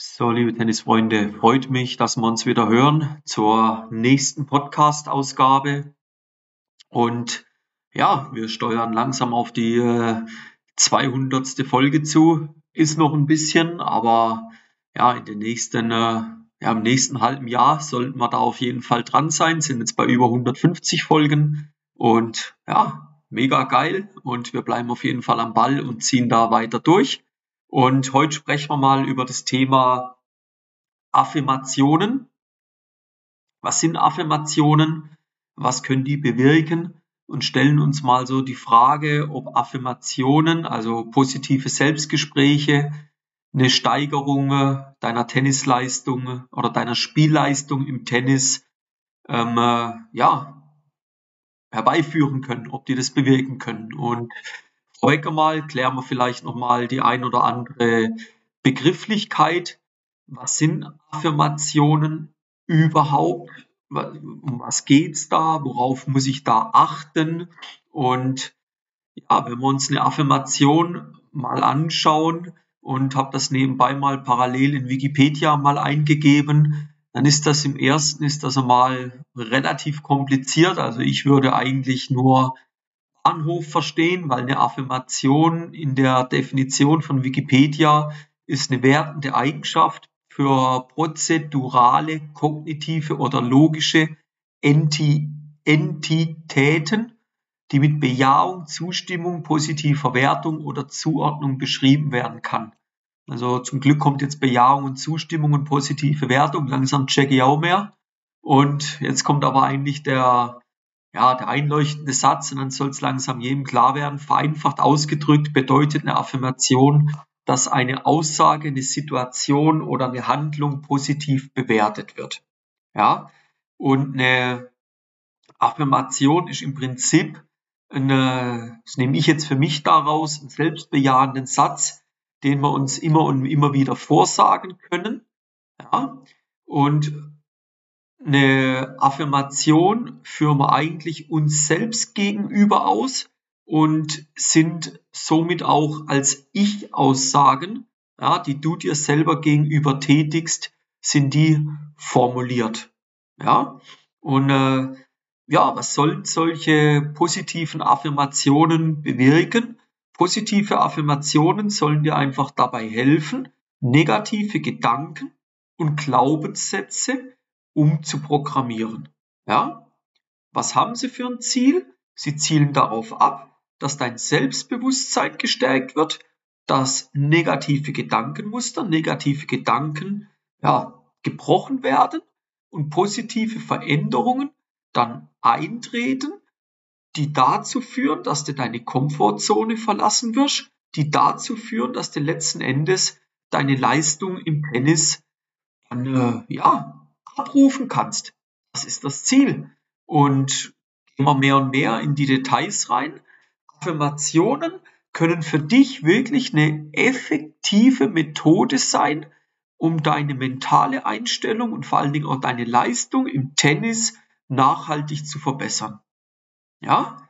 So, liebe Tennisfreunde, freut mich, dass wir uns wieder hören zur nächsten Podcast-Ausgabe. Und ja, wir steuern langsam auf die äh, 200. Folge zu. Ist noch ein bisschen, aber ja, in den nächsten, äh, ja, im nächsten halben Jahr sollten wir da auf jeden Fall dran sein. Sind jetzt bei über 150 Folgen und ja, mega geil. Und wir bleiben auf jeden Fall am Ball und ziehen da weiter durch. Und heute sprechen wir mal über das Thema Affirmationen. Was sind Affirmationen? Was können die bewirken? Und stellen uns mal so die Frage, ob Affirmationen, also positive Selbstgespräche, eine Steigerung deiner Tennisleistung oder deiner Spielleistung im Tennis ähm, äh, ja, herbeiführen können, ob die das bewirken können. Und Heute mal klären wir vielleicht nochmal die ein oder andere Begrifflichkeit. Was sind Affirmationen überhaupt? Um was geht's da? Worauf muss ich da achten? Und ja, wenn wir uns eine Affirmation mal anschauen und habe das nebenbei mal parallel in Wikipedia mal eingegeben, dann ist das im ersten ist das einmal relativ kompliziert. Also ich würde eigentlich nur Bahnhof verstehen, weil eine Affirmation in der Definition von Wikipedia ist eine wertende Eigenschaft für prozedurale, kognitive oder logische Enti Entitäten, die mit Bejahung, Zustimmung, positiver Wertung oder Zuordnung beschrieben werden kann. Also zum Glück kommt jetzt Bejahung und Zustimmung und positive Wertung. Langsam checke ich auch mehr. Und jetzt kommt aber eigentlich der ja, der einleuchtende Satz, und dann soll es langsam jedem klar werden, vereinfacht ausgedrückt bedeutet eine Affirmation, dass eine Aussage, eine Situation oder eine Handlung positiv bewertet wird. Ja, und eine Affirmation ist im Prinzip eine, das nehme ich jetzt für mich daraus, einen selbstbejahenden Satz, den wir uns immer und immer wieder vorsagen können. Ja, und eine Affirmation führen wir eigentlich uns selbst gegenüber aus und sind somit auch als Ich-Aussagen, ja, die du dir selber gegenüber tätigst, sind die formuliert. Ja, und äh, ja, was sollen solche positiven Affirmationen bewirken? Positive Affirmationen sollen dir einfach dabei helfen, negative Gedanken und Glaubenssätze umzuprogrammieren. Ja? Was haben sie für ein Ziel? Sie zielen darauf ab, dass dein Selbstbewusstsein gestärkt wird, dass negative Gedankenmuster, negative Gedanken ja, gebrochen werden und positive Veränderungen dann eintreten, die dazu führen, dass du deine Komfortzone verlassen wirst, die dazu führen, dass du letzten Endes deine Leistung im Tennis dann, äh, ja, abrufen kannst. Das ist das Ziel. Und wir mehr und mehr in die Details rein. Affirmationen können für dich wirklich eine effektive Methode sein, um deine mentale Einstellung und vor allen Dingen auch deine Leistung im Tennis nachhaltig zu verbessern. Ja?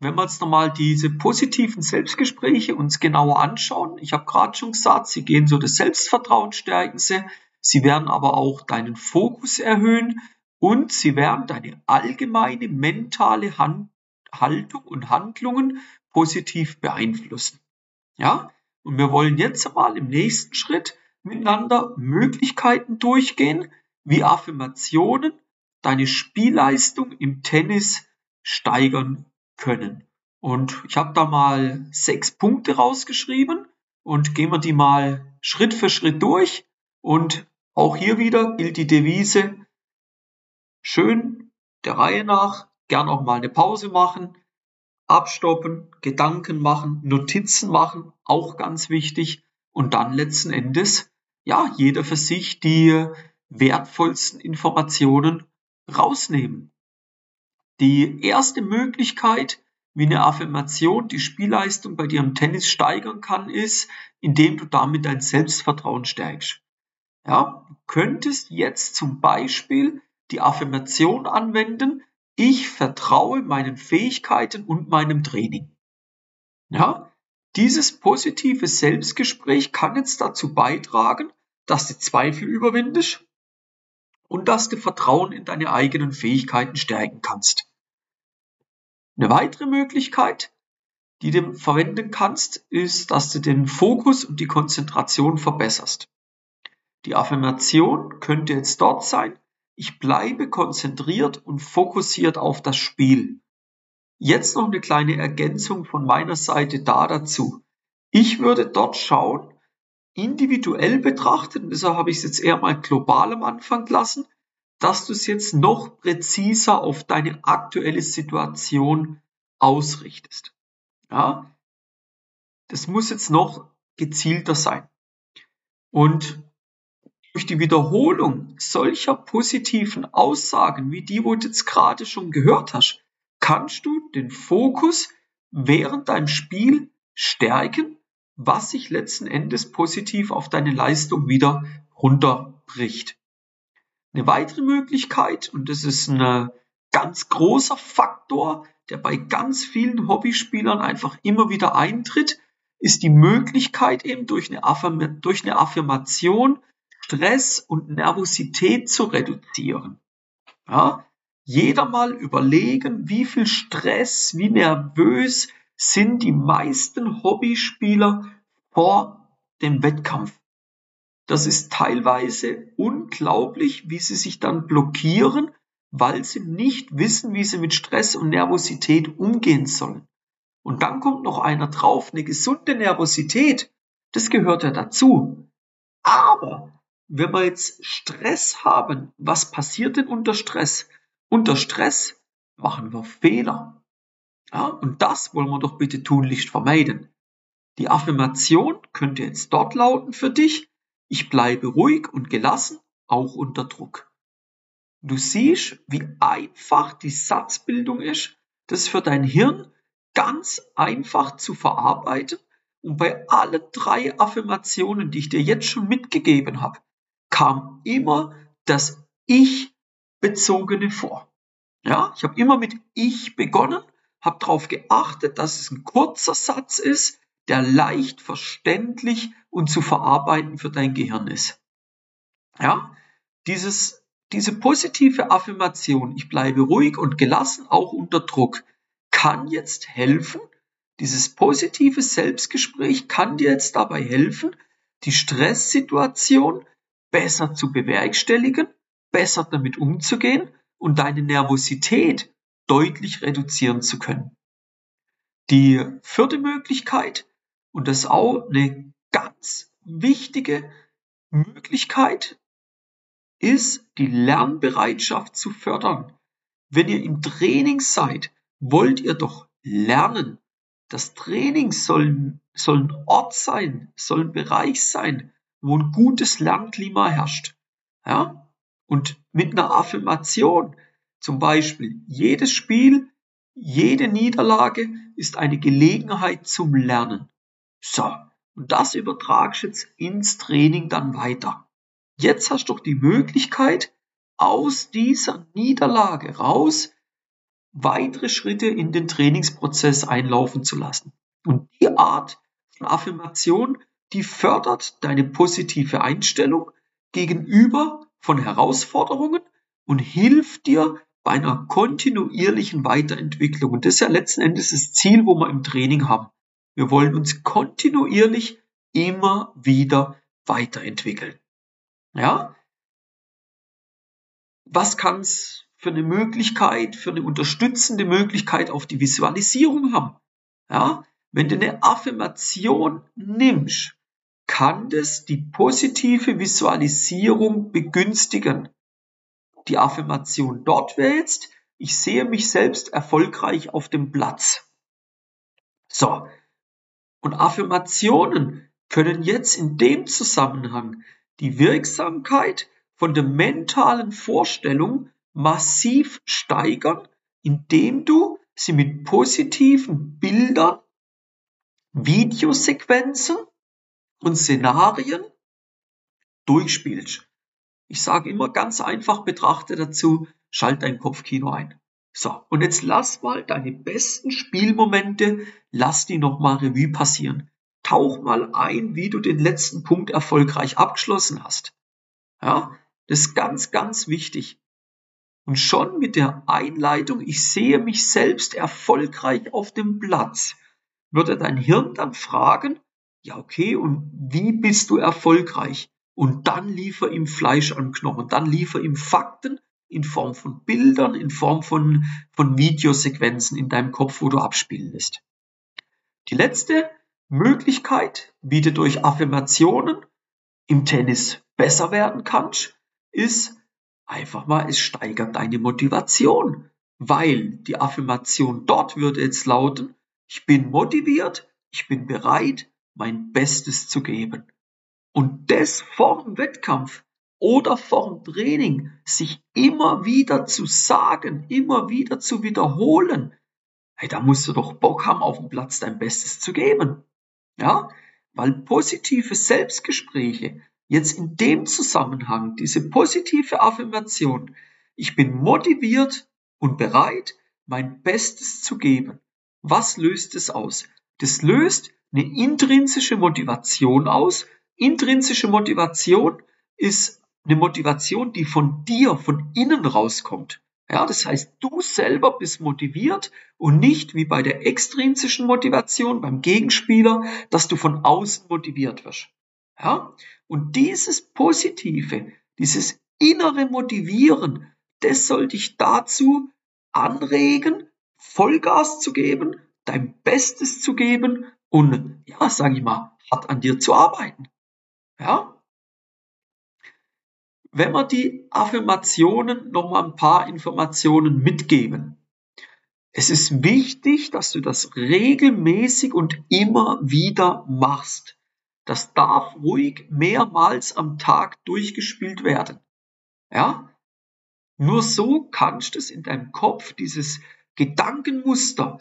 Wenn wir jetzt nochmal diese positiven Selbstgespräche uns genauer anschauen, ich habe gerade schon gesagt, sie gehen so das Selbstvertrauen stärken sie, Sie werden aber auch deinen Fokus erhöhen und sie werden deine allgemeine mentale Haltung und Handlungen positiv beeinflussen. Ja? Und wir wollen jetzt mal im nächsten Schritt miteinander Möglichkeiten durchgehen, wie Affirmationen deine Spielleistung im Tennis steigern können. Und ich habe da mal sechs Punkte rausgeschrieben und gehen wir die mal Schritt für Schritt durch und auch hier wieder gilt die Devise, schön der Reihe nach, gern auch mal eine Pause machen, abstoppen, Gedanken machen, Notizen machen, auch ganz wichtig. Und dann letzten Endes, ja, jeder für sich die wertvollsten Informationen rausnehmen. Die erste Möglichkeit, wie eine Affirmation die Spielleistung bei dir im Tennis steigern kann, ist, indem du damit dein Selbstvertrauen stärkst. Ja, du könntest jetzt zum Beispiel die Affirmation anwenden, ich vertraue meinen Fähigkeiten und meinem Training. Ja, dieses positive Selbstgespräch kann jetzt dazu beitragen, dass du Zweifel überwindest und dass du Vertrauen in deine eigenen Fähigkeiten stärken kannst. Eine weitere Möglichkeit, die du verwenden kannst, ist, dass du den Fokus und die Konzentration verbesserst. Die Affirmation könnte jetzt dort sein, ich bleibe konzentriert und fokussiert auf das Spiel. Jetzt noch eine kleine Ergänzung von meiner Seite da dazu. Ich würde dort schauen, individuell betrachtet, und deshalb habe ich es jetzt eher mal global am Anfang gelassen, dass du es jetzt noch präziser auf deine aktuelle Situation ausrichtest. Ja, das muss jetzt noch gezielter sein. Und durch die Wiederholung solcher positiven Aussagen, wie die, wo du jetzt gerade schon gehört hast, kannst du den Fokus während deinem Spiel stärken, was sich letzten Endes positiv auf deine Leistung wieder runterbricht. Eine weitere Möglichkeit, und das ist ein ganz großer Faktor, der bei ganz vielen Hobbyspielern einfach immer wieder eintritt, ist die Möglichkeit eben durch eine, Affirm durch eine Affirmation Stress und Nervosität zu reduzieren. Ja? Jeder mal überlegen, wie viel Stress, wie nervös sind die meisten Hobbyspieler vor dem Wettkampf. Das ist teilweise unglaublich, wie sie sich dann blockieren, weil sie nicht wissen, wie sie mit Stress und Nervosität umgehen sollen. Und dann kommt noch einer drauf, eine gesunde Nervosität, das gehört ja dazu. Aber wenn wir jetzt Stress haben, was passiert denn unter Stress? Unter Stress machen wir Fehler. Ja, und das wollen wir doch bitte tunlichst vermeiden. Die Affirmation könnte jetzt dort lauten für dich, ich bleibe ruhig und gelassen, auch unter Druck. Du siehst, wie einfach die Satzbildung ist. Das für dein Hirn ganz einfach zu verarbeiten. Und bei allen drei Affirmationen, die ich dir jetzt schon mitgegeben habe, kam immer das Ich-Bezogene vor. Ja, ich habe immer mit Ich begonnen, habe darauf geachtet, dass es ein kurzer Satz ist, der leicht verständlich und zu verarbeiten für dein Gehirn ist. Ja, dieses, diese positive Affirmation, ich bleibe ruhig und gelassen, auch unter Druck, kann jetzt helfen, dieses positive Selbstgespräch kann dir jetzt dabei helfen, die Stresssituation besser zu bewerkstelligen, besser damit umzugehen und deine Nervosität deutlich reduzieren zu können. Die vierte Möglichkeit, und das ist auch eine ganz wichtige Möglichkeit ist, die Lernbereitschaft zu fördern. Wenn ihr im Training seid, wollt ihr doch lernen. Das Training soll, soll ein Ort sein, soll ein Bereich sein, wo ein gutes Lernklima herrscht. Ja? Und mit einer Affirmation, zum Beispiel, jedes Spiel, jede Niederlage ist eine Gelegenheit zum Lernen. So, und das übertragst du jetzt ins Training dann weiter. Jetzt hast du die Möglichkeit, aus dieser Niederlage raus weitere Schritte in den Trainingsprozess einlaufen zu lassen. Und die Art von Affirmation, die fördert deine positive Einstellung gegenüber von Herausforderungen und hilft dir bei einer kontinuierlichen Weiterentwicklung. Und das ist ja letzten Endes das Ziel, wo wir im Training haben. Wir wollen uns kontinuierlich immer wieder weiterentwickeln. Ja? Was kann es für eine Möglichkeit, für eine unterstützende Möglichkeit auf die Visualisierung haben? Ja? Wenn du eine Affirmation nimmst, kann das die positive Visualisierung begünstigen. Die Affirmation dort jetzt, ich sehe mich selbst erfolgreich auf dem Platz. So, und Affirmationen können jetzt in dem Zusammenhang die Wirksamkeit von der mentalen Vorstellung massiv steigern, indem du sie mit positiven Bildern, Videosequenzen und Szenarien durchspielst. Ich sage immer ganz einfach betrachte dazu, schalt dein Kopfkino ein. So, und jetzt lass mal deine besten Spielmomente, lass die nochmal Revue passieren. tauch mal ein, wie du den letzten Punkt erfolgreich abgeschlossen hast. Ja, das ist ganz, ganz wichtig. Und schon mit der Einleitung, ich sehe mich selbst erfolgreich auf dem Platz, würde dein Hirn dann fragen, ja okay, und wie bist du erfolgreich? Und dann liefer ihm Fleisch an Knochen, dann liefer ihm Fakten in Form von Bildern, in Form von, von Videosequenzen in deinem Kopf, wo du abspielen lässt. Die letzte Möglichkeit, wie du durch Affirmationen im Tennis besser werden kannst, ist einfach mal, es steigert deine Motivation, weil die Affirmation dort würde jetzt lauten, ich bin motiviert, ich bin bereit, mein Bestes zu geben. Und das vor dem Wettkampf oder vor dem Training, sich immer wieder zu sagen, immer wieder zu wiederholen, hey, da musst du doch Bock haben, auf dem Platz dein Bestes zu geben. Ja, weil positive Selbstgespräche jetzt in dem Zusammenhang, diese positive Affirmation, ich bin motiviert und bereit, mein Bestes zu geben. Was löst es aus? Das löst eine intrinsische Motivation aus. Intrinsische Motivation ist eine Motivation, die von dir, von innen rauskommt. Ja, das heißt, du selber bist motiviert und nicht wie bei der extrinsischen Motivation beim Gegenspieler, dass du von außen motiviert wirst. Ja, und dieses Positive, dieses innere Motivieren, das soll dich dazu anregen, Vollgas zu geben, dein Bestes zu geben und, ja, sag ich mal, hart an dir zu arbeiten. Ja, wenn wir die Affirmationen noch mal ein paar Informationen mitgeben. Es ist wichtig, dass du das regelmäßig und immer wieder machst. Das darf ruhig mehrmals am Tag durchgespielt werden. Ja? Nur so kannst du es in deinem Kopf, dieses Gedankenmuster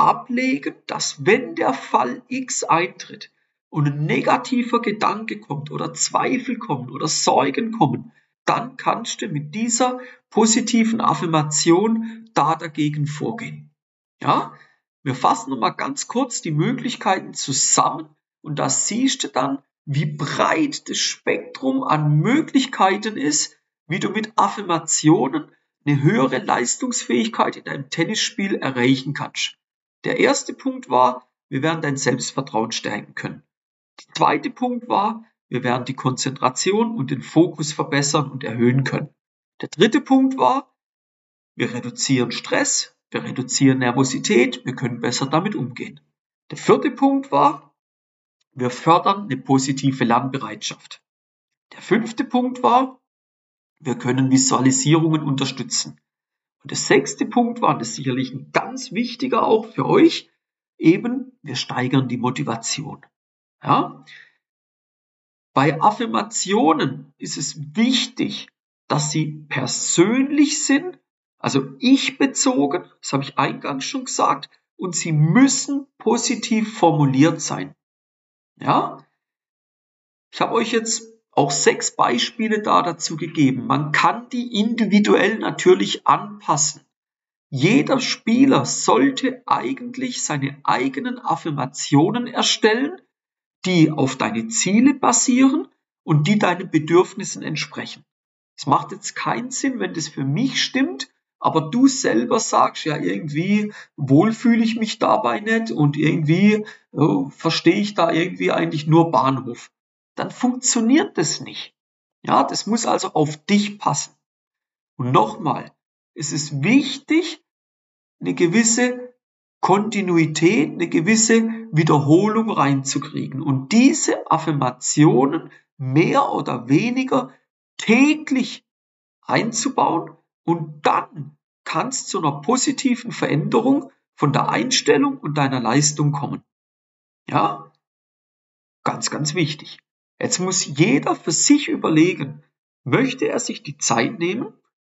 ablegen, dass wenn der Fall X eintritt, und ein negativer Gedanke kommt oder Zweifel kommen oder Sorgen kommen, dann kannst du mit dieser positiven Affirmation da dagegen vorgehen. Ja, wir fassen nochmal ganz kurz die Möglichkeiten zusammen und da siehst du dann, wie breit das Spektrum an Möglichkeiten ist, wie du mit Affirmationen eine höhere Leistungsfähigkeit in deinem Tennisspiel erreichen kannst. Der erste Punkt war, wir werden dein Selbstvertrauen stärken können. Der zweite Punkt war, wir werden die Konzentration und den Fokus verbessern und erhöhen können. Der dritte Punkt war, wir reduzieren Stress, wir reduzieren Nervosität, wir können besser damit umgehen. Der vierte Punkt war, wir fördern eine positive Lernbereitschaft. Der fünfte Punkt war, wir können Visualisierungen unterstützen. Und der sechste Punkt war, das ist sicherlich ein ganz wichtiger auch für euch, eben, wir steigern die Motivation. Ja? Bei Affirmationen ist es wichtig, dass sie persönlich sind, also ich bezogen, das habe ich eingangs schon gesagt, und sie müssen positiv formuliert sein. Ja? Ich habe euch jetzt auch sechs Beispiele da dazu gegeben. Man kann die individuell natürlich anpassen. Jeder Spieler sollte eigentlich seine eigenen Affirmationen erstellen die auf deine Ziele basieren und die deinen Bedürfnissen entsprechen. Es macht jetzt keinen Sinn, wenn das für mich stimmt, aber du selber sagst, ja, irgendwie wohl fühle ich mich dabei nicht und irgendwie oh, verstehe ich da irgendwie eigentlich nur Bahnhof. Dann funktioniert das nicht. Ja, das muss also auf dich passen. Und nochmal, es ist wichtig, eine gewisse Kontinuität, eine gewisse Wiederholung reinzukriegen und diese Affirmationen mehr oder weniger täglich einzubauen und dann kann es zu einer positiven Veränderung von der Einstellung und deiner Leistung kommen. Ja, ganz, ganz wichtig. Jetzt muss jeder für sich überlegen, möchte er sich die Zeit nehmen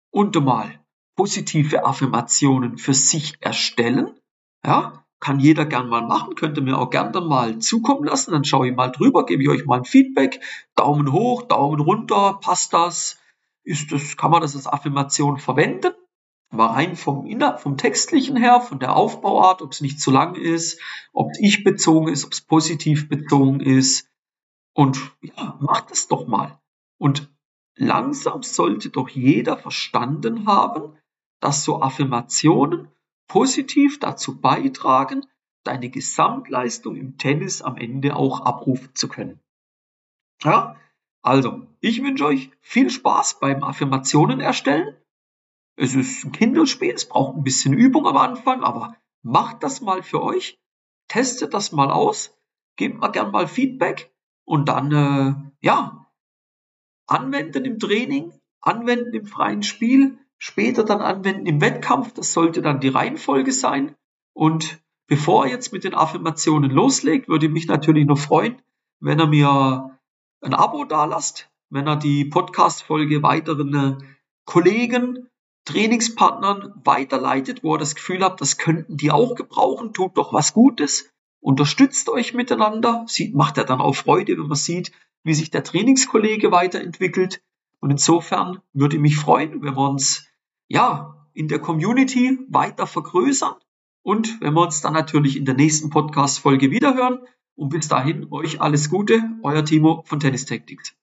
und mal positive Affirmationen für sich erstellen ja, kann jeder gern mal machen, könnte mir auch gern dann mal zukommen lassen. Dann schaue ich mal drüber, gebe ich euch mal ein Feedback. Daumen hoch, Daumen runter, passt das? Ist das, kann man das als Affirmation verwenden? Aber rein vom, vom Textlichen her, von der Aufbauart, ob es nicht zu lang ist, ob es ich bezogen ist, ob es positiv bezogen ist. Und ja, macht es doch mal. Und langsam sollte doch jeder verstanden haben, dass so Affirmationen positiv dazu beitragen, deine Gesamtleistung im Tennis am Ende auch abrufen zu können. Ja, also, ich wünsche euch viel Spaß beim Affirmationen erstellen. Es ist ein Kinderspiel, es braucht ein bisschen Übung am Anfang, aber macht das mal für euch, testet das mal aus, gebt mal gern mal Feedback und dann, äh, ja, anwenden im Training, anwenden im freien Spiel, später dann anwenden im Wettkampf. Das sollte dann die Reihenfolge sein. Und bevor er jetzt mit den Affirmationen loslegt, würde ich mich natürlich noch freuen, wenn er mir ein Abo dalasst, wenn er die Podcast-Folge weiteren äh, Kollegen, Trainingspartnern weiterleitet, wo er das Gefühl hat, das könnten die auch gebrauchen, tut doch was Gutes, unterstützt euch miteinander, sieht, macht er dann auch Freude, wenn man sieht, wie sich der Trainingskollege weiterentwickelt. Und insofern würde ich mich freuen, wenn wir uns ja in der Community weiter vergrößern und wenn wir uns dann natürlich in der nächsten Podcast-Folge wiederhören. Und bis dahin euch alles Gute, euer Timo von Tennis Tactics.